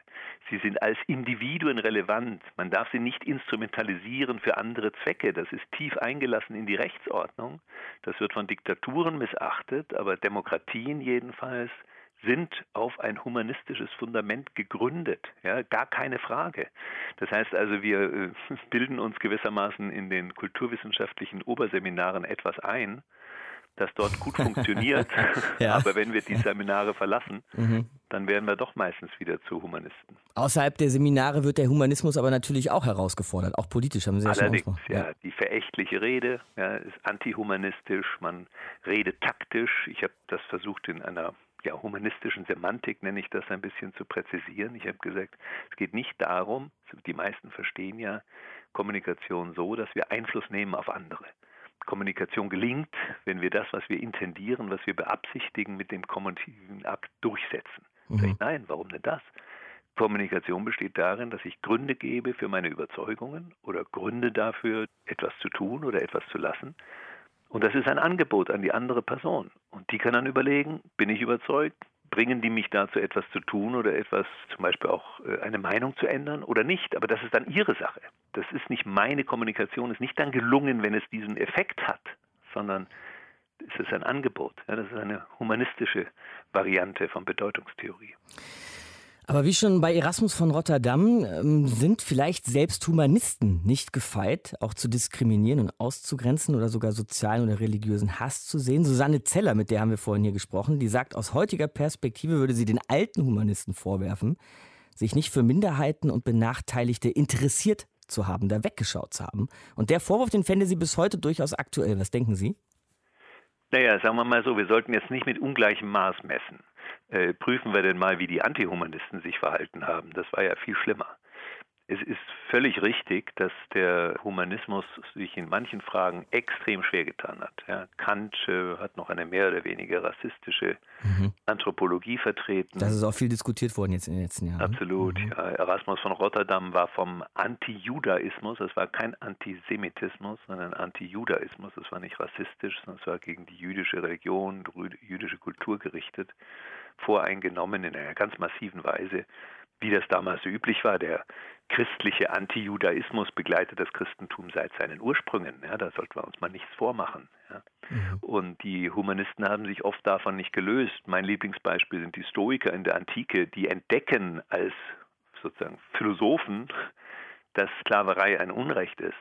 Sie sind als Individuen relevant. Man darf sie nicht instrumentalisieren für andere Zwecke. Das ist tief eingelassen in die Rechtsordnung. Das wird von Diktaturen missachtet, aber Demokratien jedenfalls sind auf ein humanistisches Fundament gegründet, ja, gar keine Frage. Das heißt also, wir äh, bilden uns gewissermaßen in den kulturwissenschaftlichen Oberseminaren etwas ein, das dort gut funktioniert, ja. aber wenn wir die Seminare verlassen, mhm. dann werden wir doch meistens wieder zu Humanisten. Außerhalb der Seminare wird der Humanismus aber natürlich auch herausgefordert, auch politisch haben Sie ja Allerdings, schon ja, ja, die verächtliche Rede ja, ist antihumanistisch, man redet taktisch. Ich habe das versucht in einer ja, humanistischen Semantik nenne ich das ein bisschen zu präzisieren. Ich habe gesagt, es geht nicht darum, die meisten verstehen ja Kommunikation so, dass wir Einfluss nehmen auf andere. Kommunikation gelingt, wenn wir das, was wir intendieren, was wir beabsichtigen, mit dem kommunikativen Akt durchsetzen. Mhm. Ich, nein, warum denn das? Kommunikation besteht darin, dass ich Gründe gebe für meine Überzeugungen oder Gründe dafür, etwas zu tun oder etwas zu lassen. Und das ist ein Angebot an die andere Person. Und die kann dann überlegen, bin ich überzeugt, bringen die mich dazu, etwas zu tun oder etwas, zum Beispiel auch äh, eine Meinung zu ändern oder nicht. Aber das ist dann ihre Sache. Das ist nicht meine Kommunikation, ist nicht dann gelungen, wenn es diesen Effekt hat, sondern es ist ein Angebot. Das ist eine humanistische Variante von Bedeutungstheorie. Aber wie schon bei Erasmus von Rotterdam ähm, sind vielleicht selbst Humanisten nicht gefeit, auch zu diskriminieren und auszugrenzen oder sogar sozialen oder religiösen Hass zu sehen. Susanne Zeller, mit der haben wir vorhin hier gesprochen, die sagt, aus heutiger Perspektive würde sie den alten Humanisten vorwerfen, sich nicht für Minderheiten und Benachteiligte interessiert zu haben, da weggeschaut zu haben. Und der Vorwurf, den fände sie bis heute durchaus aktuell. Was denken Sie? Naja, sagen wir mal so, wir sollten jetzt nicht mit ungleichem Maß messen. Äh, prüfen wir denn mal, wie die Antihumanisten sich verhalten haben. Das war ja viel schlimmer. völlig richtig, dass der Humanismus sich in manchen Fragen extrem schwer getan hat. Ja, Kant äh, hat noch eine mehr oder weniger rassistische mhm. Anthropologie vertreten. Das ist auch viel diskutiert worden jetzt in den letzten Jahren. Absolut. Mhm. Ja, Erasmus von Rotterdam war vom Anti-Judaismus, das war kein Antisemitismus, sondern Anti-Judaismus. Das war nicht rassistisch, sondern es war gegen die jüdische Religion, die jüdische Kultur gerichtet, voreingenommen in einer ganz massiven Weise wie das damals so üblich war. Der christliche Antijudaismus begleitet das Christentum seit seinen Ursprüngen. Ja, da sollten wir uns mal nichts vormachen. Ja. Mhm. Und die Humanisten haben sich oft davon nicht gelöst. Mein Lieblingsbeispiel sind die Stoiker in der Antike, die entdecken als sozusagen Philosophen, dass Sklaverei ein Unrecht ist,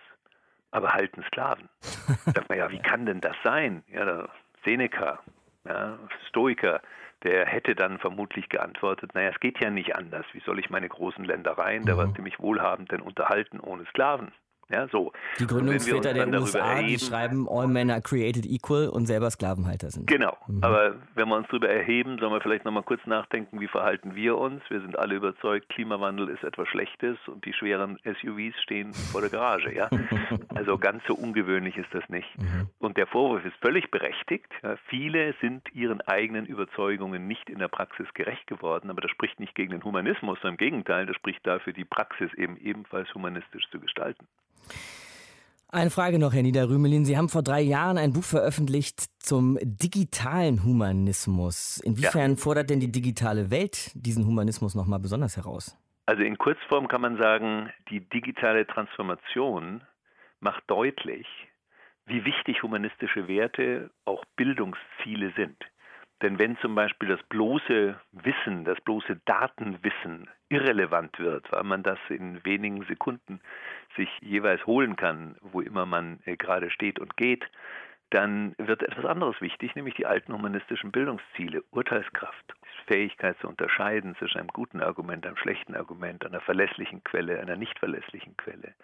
aber halten Sklaven. Sagt man ja, wie kann denn das sein? Ja, Seneca, ja, Stoiker, der hätte dann vermutlich geantwortet, naja, es geht ja nicht anders. Wie soll ich meine großen Ländereien, der mhm. war ziemlich wohlhabend, denn unterhalten ohne Sklaven? Ja, so. Die Gründungsväter der USA, erheben, die schreiben, all men are created equal und selber Sklavenhalter sind. Genau. Mhm. Aber wenn wir uns darüber erheben, sollen wir vielleicht nochmal kurz nachdenken, wie verhalten wir uns? Wir sind alle überzeugt, Klimawandel ist etwas Schlechtes und die schweren SUVs stehen vor der Garage. Ja? also ganz so ungewöhnlich ist das nicht. Mhm. Und der Vorwurf ist völlig berechtigt. Ja? Viele sind ihren eigenen Überzeugungen nicht in der Praxis gerecht geworden, aber das spricht nicht gegen den Humanismus, sondern im Gegenteil, das spricht dafür, die Praxis eben ebenfalls humanistisch zu gestalten. Eine Frage noch, Herr Niederrümelin. Sie haben vor drei Jahren ein Buch veröffentlicht zum digitalen Humanismus. Inwiefern ja. fordert denn die digitale Welt diesen Humanismus nochmal besonders heraus? Also in Kurzform kann man sagen, die digitale Transformation macht deutlich, wie wichtig humanistische Werte auch Bildungsziele sind. Denn wenn zum Beispiel das bloße Wissen, das bloße Datenwissen irrelevant wird, weil man das in wenigen Sekunden sich jeweils holen kann, wo immer man äh, gerade steht und geht, dann wird etwas anderes wichtig, nämlich die alten humanistischen Bildungsziele, Urteilskraft, Fähigkeit zu unterscheiden zwischen einem guten Argument, einem schlechten Argument, einer verlässlichen Quelle, einer nicht verlässlichen Quelle.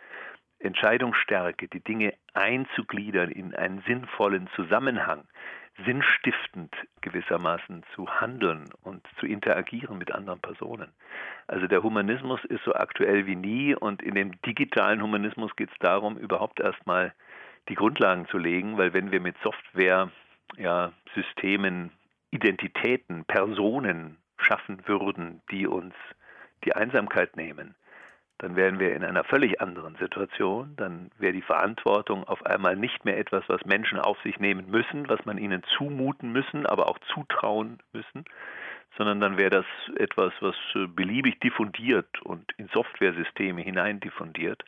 Entscheidungsstärke, die Dinge einzugliedern in einen sinnvollen Zusammenhang, sinnstiftend gewissermaßen zu handeln und zu interagieren mit anderen Personen. Also der Humanismus ist so aktuell wie nie und in dem digitalen Humanismus geht es darum, überhaupt erstmal die Grundlagen zu legen, weil wenn wir mit Software, ja, Systemen, Identitäten, Personen schaffen würden, die uns die Einsamkeit nehmen, dann wären wir in einer völlig anderen Situation. Dann wäre die Verantwortung auf einmal nicht mehr etwas, was Menschen auf sich nehmen müssen, was man ihnen zumuten müssen, aber auch zutrauen müssen, sondern dann wäre das etwas, was äh, beliebig diffundiert und in Softwaresysteme hinein diffundiert.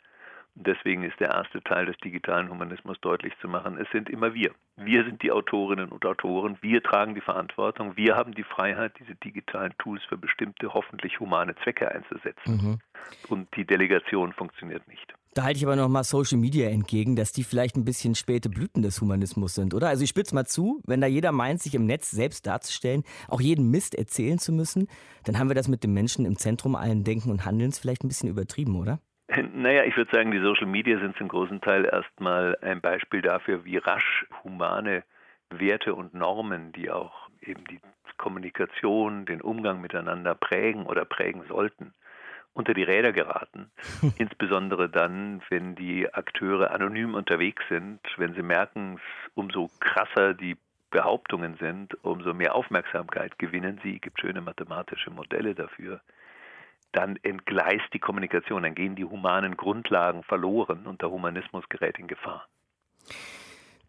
Deswegen ist der erste Teil des digitalen Humanismus deutlich zu machen, es sind immer wir. Wir sind die Autorinnen und Autoren, wir tragen die Verantwortung, wir haben die Freiheit, diese digitalen Tools für bestimmte, hoffentlich humane Zwecke einzusetzen. Mhm. Und die Delegation funktioniert nicht. Da halte ich aber noch mal Social Media entgegen, dass die vielleicht ein bisschen späte Blüten des Humanismus sind, oder? Also ich spitze mal zu, wenn da jeder meint, sich im Netz selbst darzustellen, auch jeden Mist erzählen zu müssen, dann haben wir das mit dem Menschen im Zentrum allen Denken und Handelns vielleicht ein bisschen übertrieben, oder? Naja, ich würde sagen, die Social Media sind zum großen Teil erstmal ein Beispiel dafür, wie rasch humane Werte und Normen, die auch eben die Kommunikation, den Umgang miteinander prägen oder prägen sollten, unter die Räder geraten. Insbesondere dann, wenn die Akteure anonym unterwegs sind, wenn sie merken, umso krasser die Behauptungen sind, umso mehr Aufmerksamkeit gewinnen sie. Es gibt schöne mathematische Modelle dafür dann entgleist die Kommunikation, dann gehen die humanen Grundlagen verloren und der Humanismus gerät in Gefahr.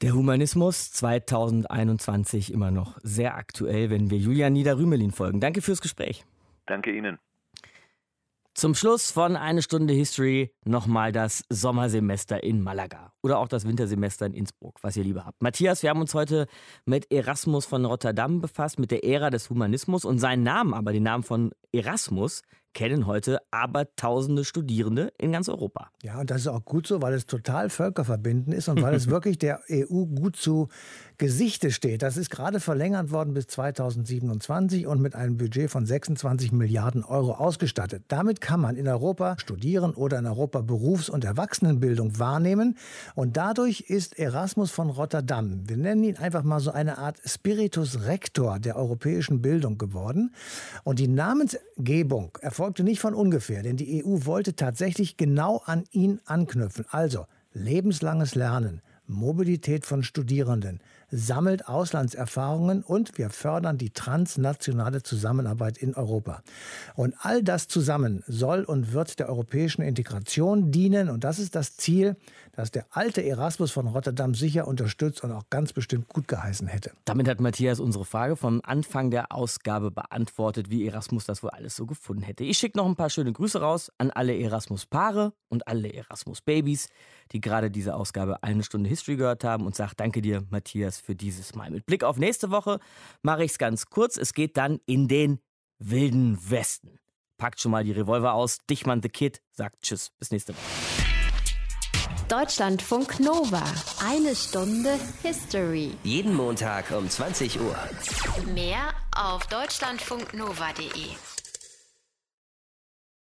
Der Humanismus 2021 immer noch sehr aktuell, wenn wir Julian Niederrümelin folgen. Danke fürs Gespräch. Danke Ihnen. Zum Schluss von Eine Stunde History nochmal das Sommersemester in Malaga oder auch das Wintersemester in Innsbruck, was ihr lieber habt. Matthias, wir haben uns heute mit Erasmus von Rotterdam befasst, mit der Ära des Humanismus und seinen Namen, aber den Namen von Erasmus, kennen heute aber tausende Studierende in ganz Europa. Ja, und das ist auch gut so, weil es total völkerverbindend ist und weil es wirklich der EU gut zu Gesichte steht. Das ist gerade verlängert worden bis 2027 und mit einem Budget von 26 Milliarden Euro ausgestattet. Damit kann man in Europa studieren oder in Europa Berufs- und Erwachsenenbildung wahrnehmen. Und dadurch ist Erasmus von Rotterdam, wir nennen ihn einfach mal so eine Art Spiritus Rector der europäischen Bildung geworden. Und die Namensgebung erfolgt erfolgte nicht von ungefähr, denn die EU wollte tatsächlich genau an ihn anknüpfen. Also lebenslanges Lernen, Mobilität von Studierenden, sammelt Auslandserfahrungen und wir fördern die transnationale Zusammenarbeit in Europa. Und all das zusammen soll und wird der europäischen Integration dienen und das ist das Ziel, das der alte Erasmus von Rotterdam sicher unterstützt und auch ganz bestimmt gut geheißen hätte. Damit hat Matthias unsere Frage vom Anfang der Ausgabe beantwortet, wie Erasmus das wohl alles so gefunden hätte. Ich schicke noch ein paar schöne Grüße raus an alle Erasmus-Paare und alle Erasmus-Babys, die gerade diese Ausgabe eine Stunde History gehört haben und sage danke dir, Matthias, für dieses Mal. Mit Blick auf nächste Woche mache ich es ganz kurz. Es geht dann in den wilden Westen. Packt schon mal die Revolver aus. Dichmann the Kid sagt Tschüss. Bis nächste Woche. Deutschlandfunk Nova. Eine Stunde History. Jeden Montag um 20 Uhr. Mehr auf deutschlandfunknova.de.